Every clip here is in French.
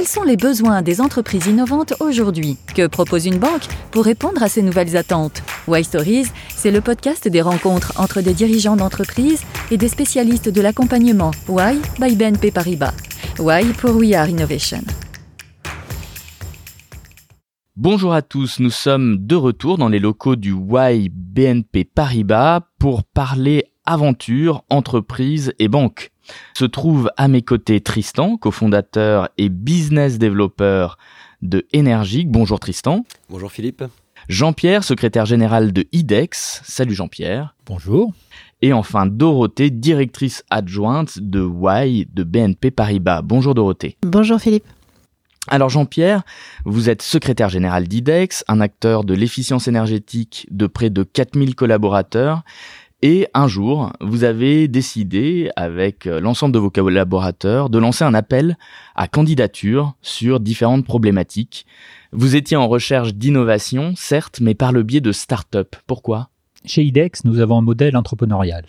Quels sont les besoins des entreprises innovantes aujourd'hui Que propose une banque pour répondre à ces nouvelles attentes Why Stories, c'est le podcast des rencontres entre des dirigeants d'entreprises et des spécialistes de l'accompagnement Why by BNP Paribas. Why pour We Are Innovation. Bonjour à tous, nous sommes de retour dans les locaux du Why BNP Paribas pour parler aventure, entreprise et banque. Se trouve à mes côtés Tristan, cofondateur et business developer de Energique. Bonjour Tristan. Bonjour Philippe. Jean-Pierre, secrétaire général de IDEX. Salut Jean-Pierre. Bonjour. Et enfin Dorothée, directrice adjointe de Y de BNP Paribas. Bonjour Dorothée. Bonjour Philippe. Alors Jean-Pierre, vous êtes secrétaire général d'IDEX, un acteur de l'efficience énergétique de près de 4000 collaborateurs et un jour, vous avez décidé, avec euh, l'ensemble de vos collaborateurs, de lancer un appel à candidature sur différentes problématiques. Vous étiez en recherche d'innovation, certes, mais par le biais de start-up. Pourquoi? Chez IDEX, nous avons un modèle entrepreneurial.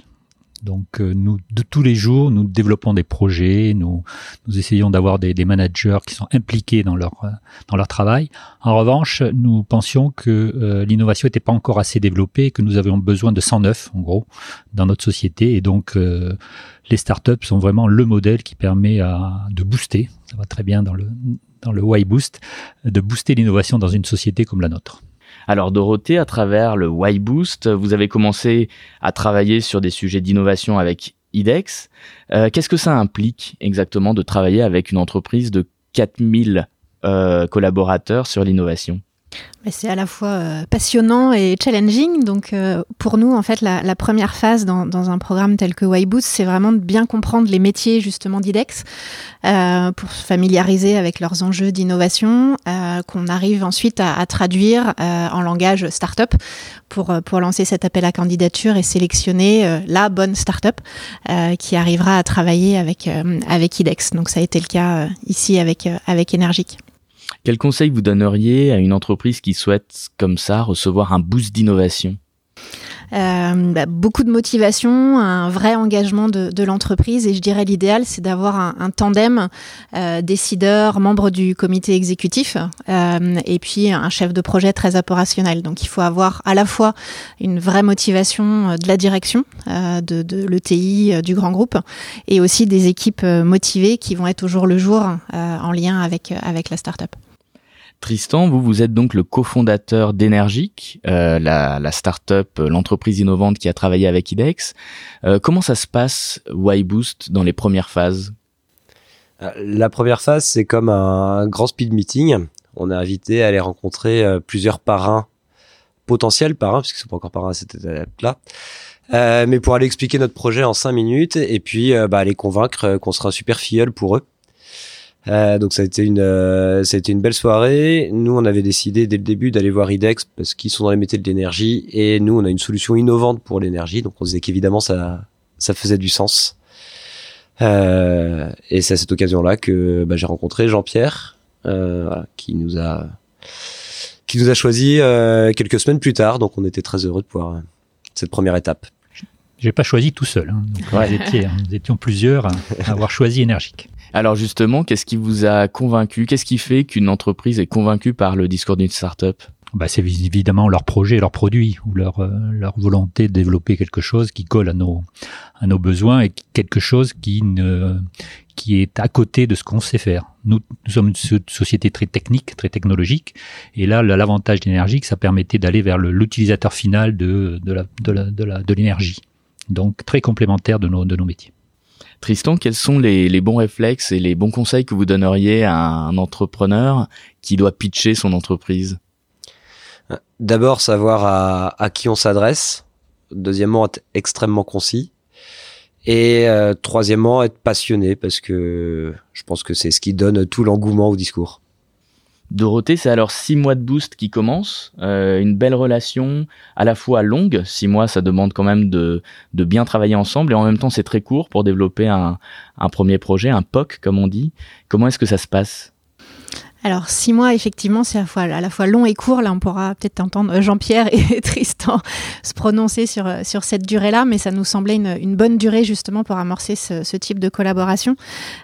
Donc euh, nous, de tous les jours, nous développons des projets, nous, essayons d'avoir des, managers qui sont impliqués dans leur, euh, dans leur travail. En revanche, nous pensions que euh, l'innovation n'était pas encore assez développée, que nous avions besoin de 109 en gros dans notre société. Et donc les startups sont vraiment le modèle qui permet à, de booster, ça va très bien dans le, dans le Boost, de booster l'innovation dans une société comme la nôtre. Alors Dorothée, à travers le Y-Boost, vous avez commencé à travailler sur des sujets d'innovation avec IDEX. Euh, Qu'est-ce que ça implique exactement de travailler avec une entreprise de 4000 euh, collaborateurs sur l'innovation? C'est à la fois euh, passionnant et challenging. Donc, euh, pour nous, en fait, la, la première phase dans, dans, un programme tel que Y-Boost, c'est vraiment de bien comprendre les métiers justement d'IDEX euh, pour se familiariser avec leurs enjeux d'innovation, euh, qu'on arrive ensuite à, à traduire en langage startup pour pour lancer cet appel à candidature et sélectionner la bonne startup qui arrivera à travailler avec avec IDEX. Donc, ça a été le cas ici avec avec Energique. Quel conseil vous donneriez à une entreprise qui souhaite, comme ça, recevoir un boost d'innovation? Bah, beaucoup de motivation, un vrai engagement de, l'entreprise et je dirais l'idéal c'est d'avoir un, tandem euh, décideur, membre du comité exécutif euh, et puis un chef de projet très opérationnel. Donc il faut avoir à la fois une vraie motivation euh, de la direction euh, de, de l'ETI euh, du grand groupe et aussi des équipes motivées qui vont être au jour le jour en lien avec, avec la start-up. Tristan, vous, vous êtes donc le cofondateur d'Energic, euh, la, la start-up, euh, l'entreprise innovante qui a travaillé avec IDEX. Euh, comment ça se passe, Y-Boost, dans les premières phases? Euh, La première phase, c'est comme un grand speed meeting. On est invité à aller rencontrer euh, plusieurs parrains, potentiels parrains, puisqu'ils ne sont pas encore parrains à cette étape-là. Euh, mais pour aller expliquer notre projet en cinq minutes et puis bah, convaincre qu'on sera un super filleul pour eux. Euh, donc ça a été une euh, une belle soirée. Nous on avait décidé dès le début d'aller voir IDEX parce qu'ils sont dans les métiers de l'énergie et nous on a une solution innovante pour l'énergie. Donc on disait qu'évidemment ça ça faisait du sens. Euh, et c'est à cette occasion-là que bah, j'ai rencontré Jean-Pierre euh, qui nous a qui nous a choisi euh, quelques semaines plus tard. Donc on était très heureux de pouvoir euh, cette première étape. J'ai pas choisi tout seul. Hein. Donc, ouais. nous, étions, nous étions plusieurs à avoir choisi énergique. Alors justement, qu'est-ce qui vous a convaincu? Qu'est-ce qui fait qu'une entreprise est convaincue par le discours d'une startup? Bah, c'est évidemment leur projet, leur produit ou leur euh, leur volonté de développer quelque chose qui colle à nos à nos besoins et quelque chose qui ne qui est à côté de ce qu'on sait faire. Nous, nous sommes une société très technique, très technologique, et là, l'avantage d'énergie, ça permettait d'aller vers l'utilisateur final de de la de la de la de l'énergie. Donc très complémentaire de nos de nos métiers. Tristan, quels sont les, les, bons réflexes et les bons conseils que vous donneriez à un entrepreneur qui doit pitcher son entreprise? D'abord, savoir à, à, qui on s'adresse. Deuxièmement, être extrêmement concis. Et euh, troisièmement, être passionné parce que je pense que c'est ce qui donne tout l'engouement au discours. Dorothée, c'est alors six mois de boost qui commencent, euh, une belle relation à la fois longue, six mois ça demande quand même de, de bien travailler ensemble et en même temps c'est très court pour développer un, un premier projet, un POC comme on dit. Comment est-ce que ça se passe? Alors six mois, effectivement, c'est à, la fois long et court. Là, on pourra peut-être entendre Jean-Pierre et Tristan se prononcer sur, sur cette durée-là, mais ça nous semblait une, bonne durée justement pour amorcer ce, type de collaboration.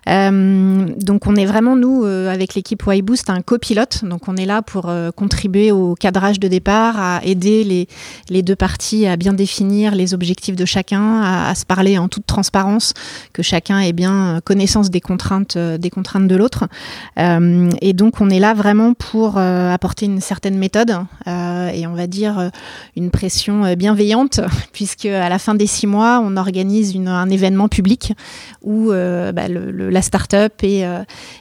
Euh, donc on est vraiment, nous, euh, avec l'équipe Y-Boost, un copilote. Donc on est là pour euh, contribuer au cadrage de départ, à aider les, les, deux parties à bien définir les objectifs de chacun, à, à, se parler en toute transparence, que chacun ait bien connaissance des contraintes, des contraintes de l'autre. et donc donc on est là vraiment pour euh, apporter une certaine méthode euh, et on va dire euh, une pression bienveillante, puisque à la fin des six mois, on organise un événement public où bah, la start-up et,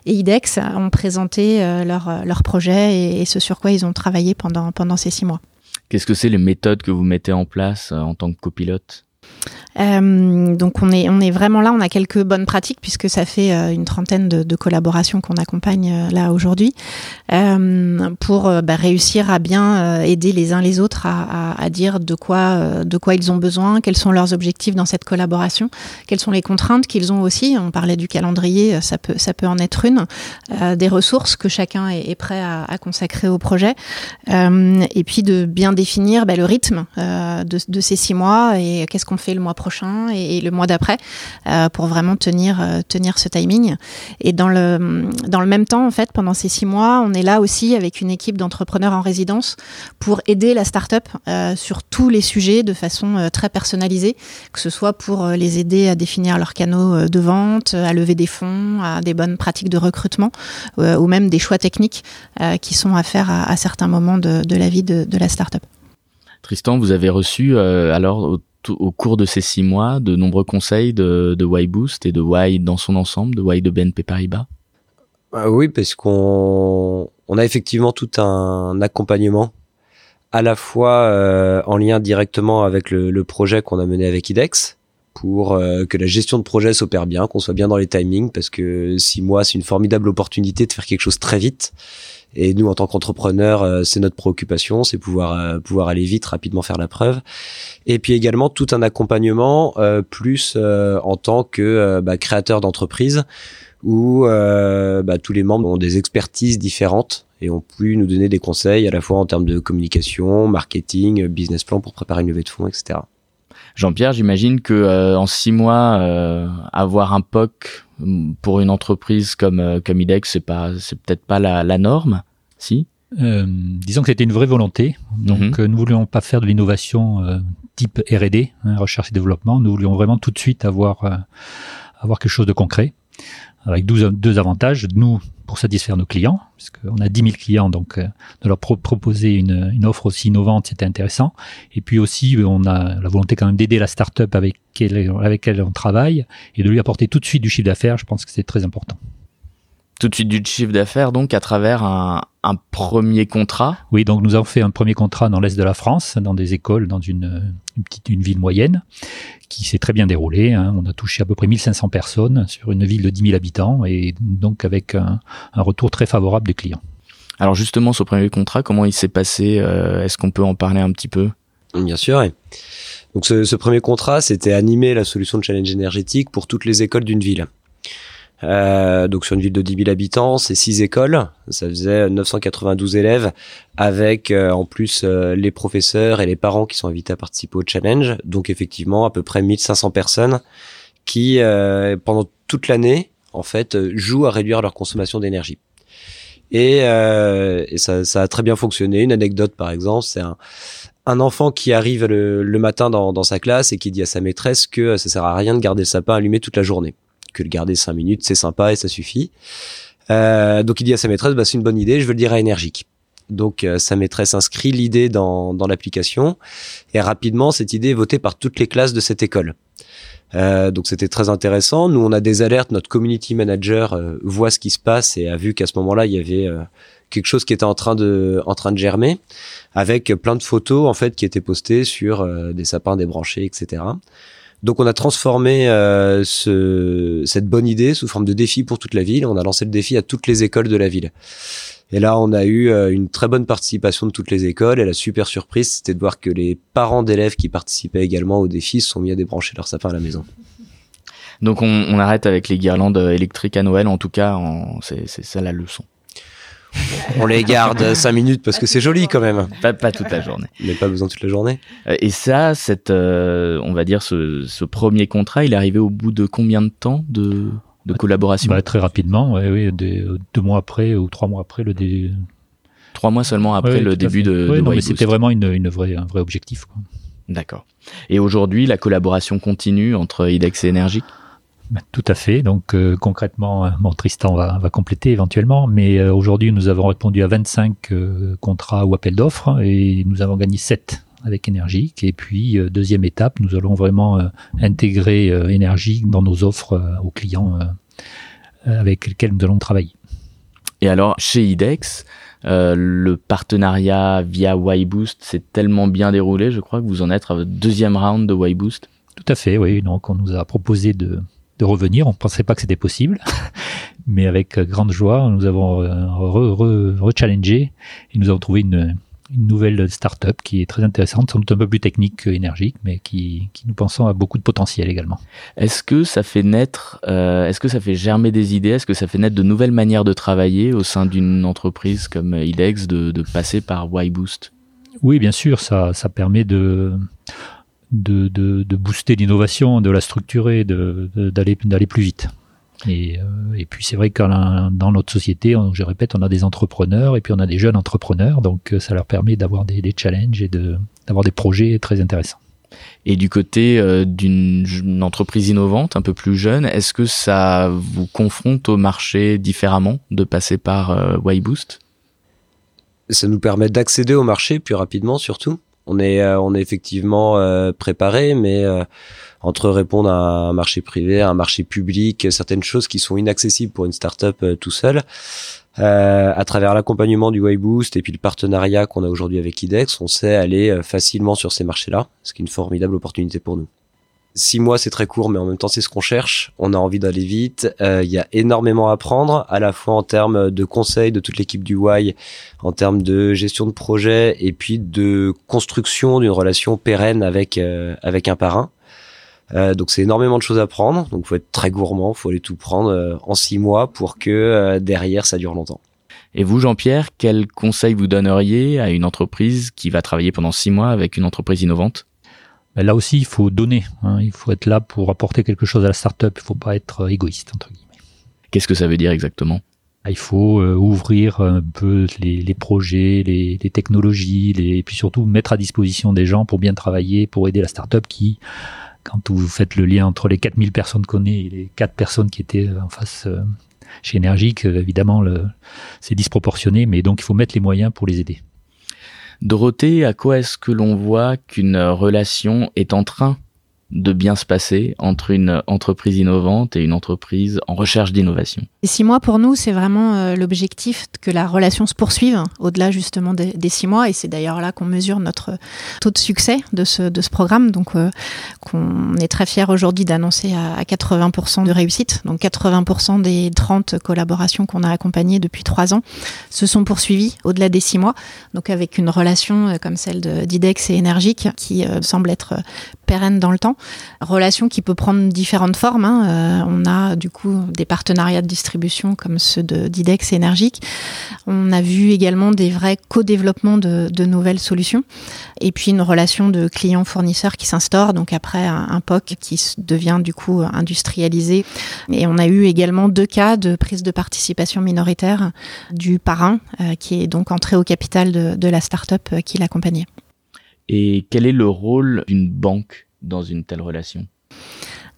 IDEX ont présenté leur, leur projet et, et, ce sur quoi ils ont travaillé pendant, pendant ces six mois. Qu'est-ce que c'est les méthodes que vous mettez en place en tant que copilote? Euh, donc on est, on est vraiment là, on a quelques bonnes pratiques puisque ça fait euh, une trentaine de, collaborations qu'on accompagne euh, là aujourd'hui pour bah, réussir à bien aider les uns les autres à, dire de quoi, de quoi ils ont besoin, quels sont leurs objectifs dans cette collaboration, quelles sont les contraintes qu'ils ont aussi. On parlait du calendrier, ça peut, ça peut en être une, des ressources que chacun est, prêt à, consacrer au projet, et puis de bien définir bah, le rythme de, ces six mois et qu'est-ce qu'on fait le mois prochain et, le mois d'après euh, pour vraiment tenir, euh, tenir ce timing. Et dans le, dans le même temps, en fait, pendant ces six mois, on est là aussi avec une équipe d'entrepreneurs en résidence pour aider la start-up euh, sur tous les sujets de façon très personnalisée, que ce soit pour les aider à définir leurs canaux de vente, à lever des fonds, à des bonnes pratiques de recrutement ou même des choix techniques qui sont à faire à, certains moments de, la vie de, de la start-up. Tristan, vous avez reçu alors au cours de ces six mois de nombreux conseils de, de Y Boost et de Y dans son ensemble, de Y de BNP Paribas ah Oui, parce qu'on on a effectivement tout un accompagnement à la fois euh, en lien directement avec le, le projet qu'on a mené avec IDEX pour euh, que la gestion de projet s'opère bien, qu'on soit bien dans les timings, parce que six mois, c'est une formidable opportunité de faire quelque chose très vite. Et nous, en tant qu'entrepreneurs, euh, c'est notre préoccupation, c'est pouvoir euh, pouvoir aller vite, rapidement faire la preuve. Et puis également tout un accompagnement euh, plus en tant que bah, créateur d'entreprise, où bah, tous les membres ont des expertises différentes et ont pu nous donner des conseils à la fois en termes de communication, marketing, business plan pour préparer une levée de fonds, etc. Jean-Pierre, j'imagine que en six mois, avoir un POC pour une entreprise comme comme IDEX, c'est pas c'est peut-être pas la, la norme. Si? Euh, disons que c'était une vraie volonté. Donc, mhm. euh, nous voulions pas faire de l'innovation euh, type R&D, hein, recherche et développement. Nous voulions vraiment tout de suite avoir euh, avoir quelque chose de concret, avec deux, avantages. Nous, pour satisfaire nos clients, puisqu'on a 10 000 clients, donc de leur proposer une, offre aussi innovante, c'était intéressant. Et puis aussi, on a la volonté quand même d'aider la start-up avec laquelle on travaille et de lui apporter tout de suite du chiffre d'affaires. Je pense que c'est très important tout de suite du chiffre d'affaires donc à travers un, un, premier contrat. Oui, donc nous avons fait un premier contrat dans l'est de la France, dans des écoles, dans une, une petite une ville moyenne, qui s'est très bien déroulé. Hein. On a touché à peu près 1500 personnes sur une ville de 10 000 habitants et donc avec un, un retour très favorable des clients. Alors justement, ce premier contrat, comment il s'est passé euh, Est-ce qu'on peut en parler un petit peu? Bien sûr. Donc ce, ce premier contrat, c'était animer la solution de challenge énergétique pour toutes les écoles d'une ville. Euh, donc sur une ville de 10 000 habitants, c'est six écoles, ça faisait 992 élèves, avec euh, en plus euh, les professeurs et les parents qui sont invités à participer au challenge. Donc effectivement à peu près 1500 personnes qui pendant toute l'année en fait jouent à réduire leur consommation d'énergie. Et, et ça, ça, a très bien fonctionné. Une anecdote par exemple, c'est un, un enfant qui arrive le, le matin dans, dans, sa classe et qui dit à sa maîtresse que ça sert à rien de garder le sapin allumé toute la journée que le garder cinq minutes, c'est sympa et ça suffit. Euh, donc il dit à sa maîtresse, bah, c'est une bonne idée, je veux le dire à énergique. Donc euh, sa maîtresse inscrit l'idée dans, dans l'application et rapidement cette idée est votée par toutes les classes de cette école. Euh, donc c'était très intéressant. Nous on a des alertes, notre community manager euh, voit ce qui se passe et a vu qu'à ce moment-là il y avait quelque chose qui était en train de en train de germer avec plein de photos en fait qui étaient postées sur des sapins débranchés, etc. Donc on a transformé euh, ce, cette bonne idée sous forme de défi pour toute la ville. On a lancé le défi à toutes les écoles de la ville. Et là, on a eu euh, une très bonne participation de toutes les écoles. Et la super surprise, c'était de voir que les parents d'élèves qui participaient également au défi se sont mis à débrancher leur sapin à la maison. Donc on, on arrête avec les guirlandes électriques à Noël. En tout cas, c'est ça la leçon. On les garde 5 minutes parce que c'est joli quand même. Pas, pas toute la journée. Mais pas besoin toute la journée. Euh, Et ça, cette, euh, on va dire, ce, ce premier contrat, il est arrivé au bout de combien de temps de, de collaboration Bah, très rapidement, ouais, oui, des- deux mois après ou trois mois après le dé... Trois mois seulement après Ouais, le début de, Ouais, de non, mais c'était vraiment une, une vraie, un vrai objectif. D'accord. Et aujourd'hui, la collaboration continue entre IDEX et Energique Ben, Tout à fait. Donc euh, concrètement, euh, bon, Tristan va, va compléter éventuellement, mais euh, aujourd'hui nous avons répondu à 25 euh, contrats ou appels d'offres et nous avons gagné 7 avec Energique. Et puis deuxième étape, nous allons vraiment intégrer Energique dans nos offres aux clients avec lesquels nous allons travailler. Et alors, chez IDEX, euh, le partenariat via Y-Boost s'est tellement bien déroulé, je crois que vous en êtes à votre deuxième round de Y-Boost? Tout à fait, oui. Donc on nous a proposé de, de revenir. On ne pensait pas que c'était possible, mais avec euh, grande joie, nous avons euh, re- re- re-challengé et nous avons trouvé une, une nouvelle start-up qui est très intéressante, sans doute un peu plus technique que énergique, mais qui, qui nous pensons a beaucoup de potentiel également. Est-ce que ça fait naître, euh, est-ce que ça fait germer des idées, est-ce que ça fait naître de nouvelles manières de travailler au sein d'une entreprise comme IDEX de, de passer par Y-Boost Oui, bien sûr, ça, ça permet de, de, de, de booster l'innovation, de la structurer, de, de- d'aller, d'aller plus vite. Et, euh, et puis c'est vrai que dans notre société, on- je répète, on a des entrepreneurs et puis on a des jeunes entrepreneurs, donc euh, ça leur permet d'avoir des, des challenges et de, d'avoir des projets très intéressants. Et du côté euh, d'une une entreprise innovante, un peu plus jeune, est-ce que ça vous confronte au marché différemment de passer par euh, Y-Boost Ça nous permet d'accéder au marché plus rapidement surtout. On est, euh, on est effectivement euh, préparé, mais euh, entre répondre à un marché privé, à un marché public, certaines choses qui sont inaccessibles pour une startup tout seul, à travers l'accompagnement du Y-Boost et puis le partenariat qu'on a aujourd'hui avec IDEX, on sait aller facilement sur ces marchés-là, ce qui est une formidable opportunité pour nous. Six mois, c'est très court, mais en même temps, c'est ce qu'on cherche. On a envie d'aller vite. Euh, Il y a énormément à apprendre, à la fois en termes de conseils de toute l'équipe du Y, en termes de gestion de projet et puis de construction d'une relation pérenne avec euh, avec un parrain. Euh, donc c'est énormément de choses à prendre. Donc faut être très gourmand, faut aller tout prendre en six mois pour que derrière ça dure longtemps. Et vous, Jean-Pierre, quel conseil vous donneriez à une entreprise qui va travailler pendant six mois avec une entreprise innovante? Ben Là aussi, il faut donner. hein. il faut être là pour apporter quelque chose à la startup. Il ne faut pas être euh, égoïste entre guillemets. Qu'est-ce que ça veut dire exactement? Il faut euh, ouvrir un peu les, les projets, les, les technologies, les, et puis surtout mettre à disposition des gens pour bien travailler, pour aider la startup qui, quand vous faites le lien entre les 4000 personnes qu'on est et les 4 personnes qui étaient en face euh, chez Energique, euh, évidemment, c'est disproportionné, mais donc il faut mettre les moyens pour les aider. Dorothée, à quoi est-ce que l'on voit qu'une relation est en train de bien se passer entre une entreprise innovante et une entreprise en recherche d'innovation Les six mois, pour nous, c'est vraiment euh, l'objectif que la relation se poursuive au-delà justement des, six mois. Et c'est d'ailleurs là qu'on mesure notre taux de succès de ce, de ce programme. Donc, euh, qu'on est très fiers aujourd'hui d'annoncer à, à 80% de réussite. Donc, 80% des 30 collaborations qu'on a accompagnées depuis trois ans se sont poursuivies au-delà des six mois. Donc, avec une relation euh, comme celle de- d'IDEX et Énergique qui semble être pérenne dans le temps. Relation qui peut prendre différentes formes. hein. Euh, on a du coup des partenariats de distribution comme ceux de d'IDEX et Énergique. On a vu également des vrais co-développements de, nouvelles solutions. Et puis une relation de client-fournisseur qui s'instaure. Donc après un, POC qui devient du coup industrialisé. Et on a eu également deux cas de prise de participation minoritaire du parrain euh, qui est donc entré au capital de, de la start-up euh, qui l'accompagnait. Et quel est le rôle d'une banque? Dans une telle relation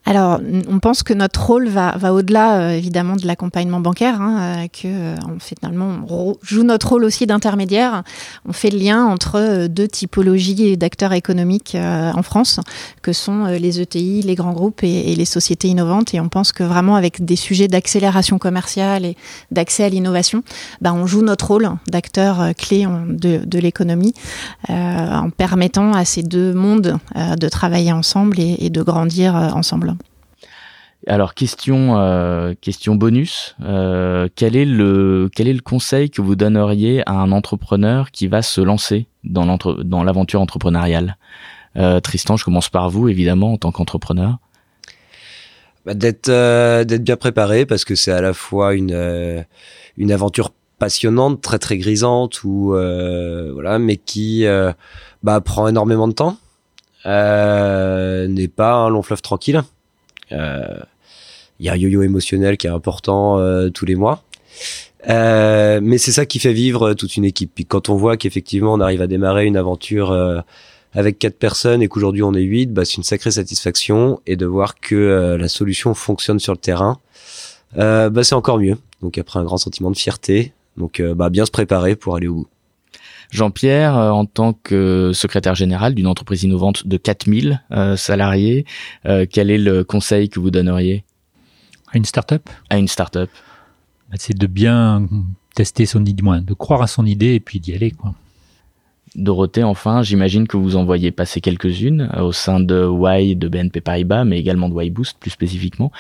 Alors, on pense que notre rôle va, au-delà, euh, évidemment, de l'accompagnement bancaire, hein, euh, que euh, on finalement on joue notre rôle aussi d'intermédiaire. On fait le lien entre euh, deux typologies d'acteurs économiques en France, que sont les ETI, les grands groupes et, les sociétés innovantes. Et on pense que vraiment, avec des sujets d'accélération commerciale et d'accès à l'innovation, bah, on joue notre rôle d'acteur clé de, l'économie, en permettant à ces deux mondes de travailler ensemble et, de grandir ensemble. Alors question euh, question bonus, euh, quel est le quel est le conseil que vous donneriez à un entrepreneur qui va se lancer dans l'aventure entrepreneuriale? Euh, Tristan, je commence par vous évidemment en tant qu'entrepreneur. Bah, d'être bien préparé parce que c'est à la fois une une aventure passionnante, très très grisante ou voilà, mais qui bah, prend énormément de temps, n'est pas un long fleuve tranquille. Il y a un yo-yo émotionnel qui est important tous les mois. mais c'est ça qui fait vivre toute une équipe. Puis quand on voit qu'effectivement on arrive à démarrer une aventure avec quatre personnes et qu'aujourd'hui on est huit, bah, c'est une sacrée satisfaction et de voir que la solution fonctionne sur le terrain, bah, c'est encore mieux. Donc après un grand sentiment de fierté, donc, euh, bah, bien se préparer pour aller au bout. Jean-Pierre, euh, en tant que secrétaire général d'une entreprise innovante de 4000 euh, salariés, quel est le conseil que vous donneriez À une start-up À une start-up. Bah, c'est de bien tester son idée, de croire à son idée et puis d'y aller. Quoi. Dorothée, enfin, j'imagine que vous en voyez passer quelques-unes au sein de Y, de BNP Paribas, mais également de Y Boost plus spécifiquement.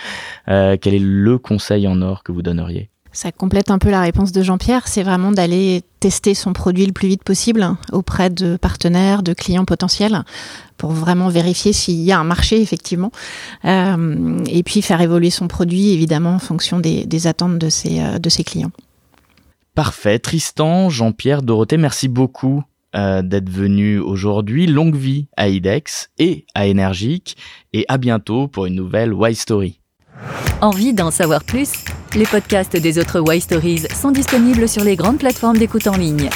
quel est le conseil en or que vous donneriez ça complète un peu la réponse de Jean-Pierre, c'est vraiment d'aller tester son produit le plus vite possible auprès de partenaires, de clients potentiels, pour vraiment vérifier s'il y a un marché effectivement, euh, et puis faire évoluer son produit évidemment en fonction des, attentes de ses, euh, de ses clients. Parfait. Tristan, Jean-Pierre, Dorothée, merci beaucoup euh, d'être venu aujourd'hui. Longue vie à IDEX et à Energique, et à bientôt pour une nouvelle Y Story. Envie d'en savoir plus? Les podcasts des autres Y Stories sont disponibles sur les grandes plateformes d'écoute en ligne.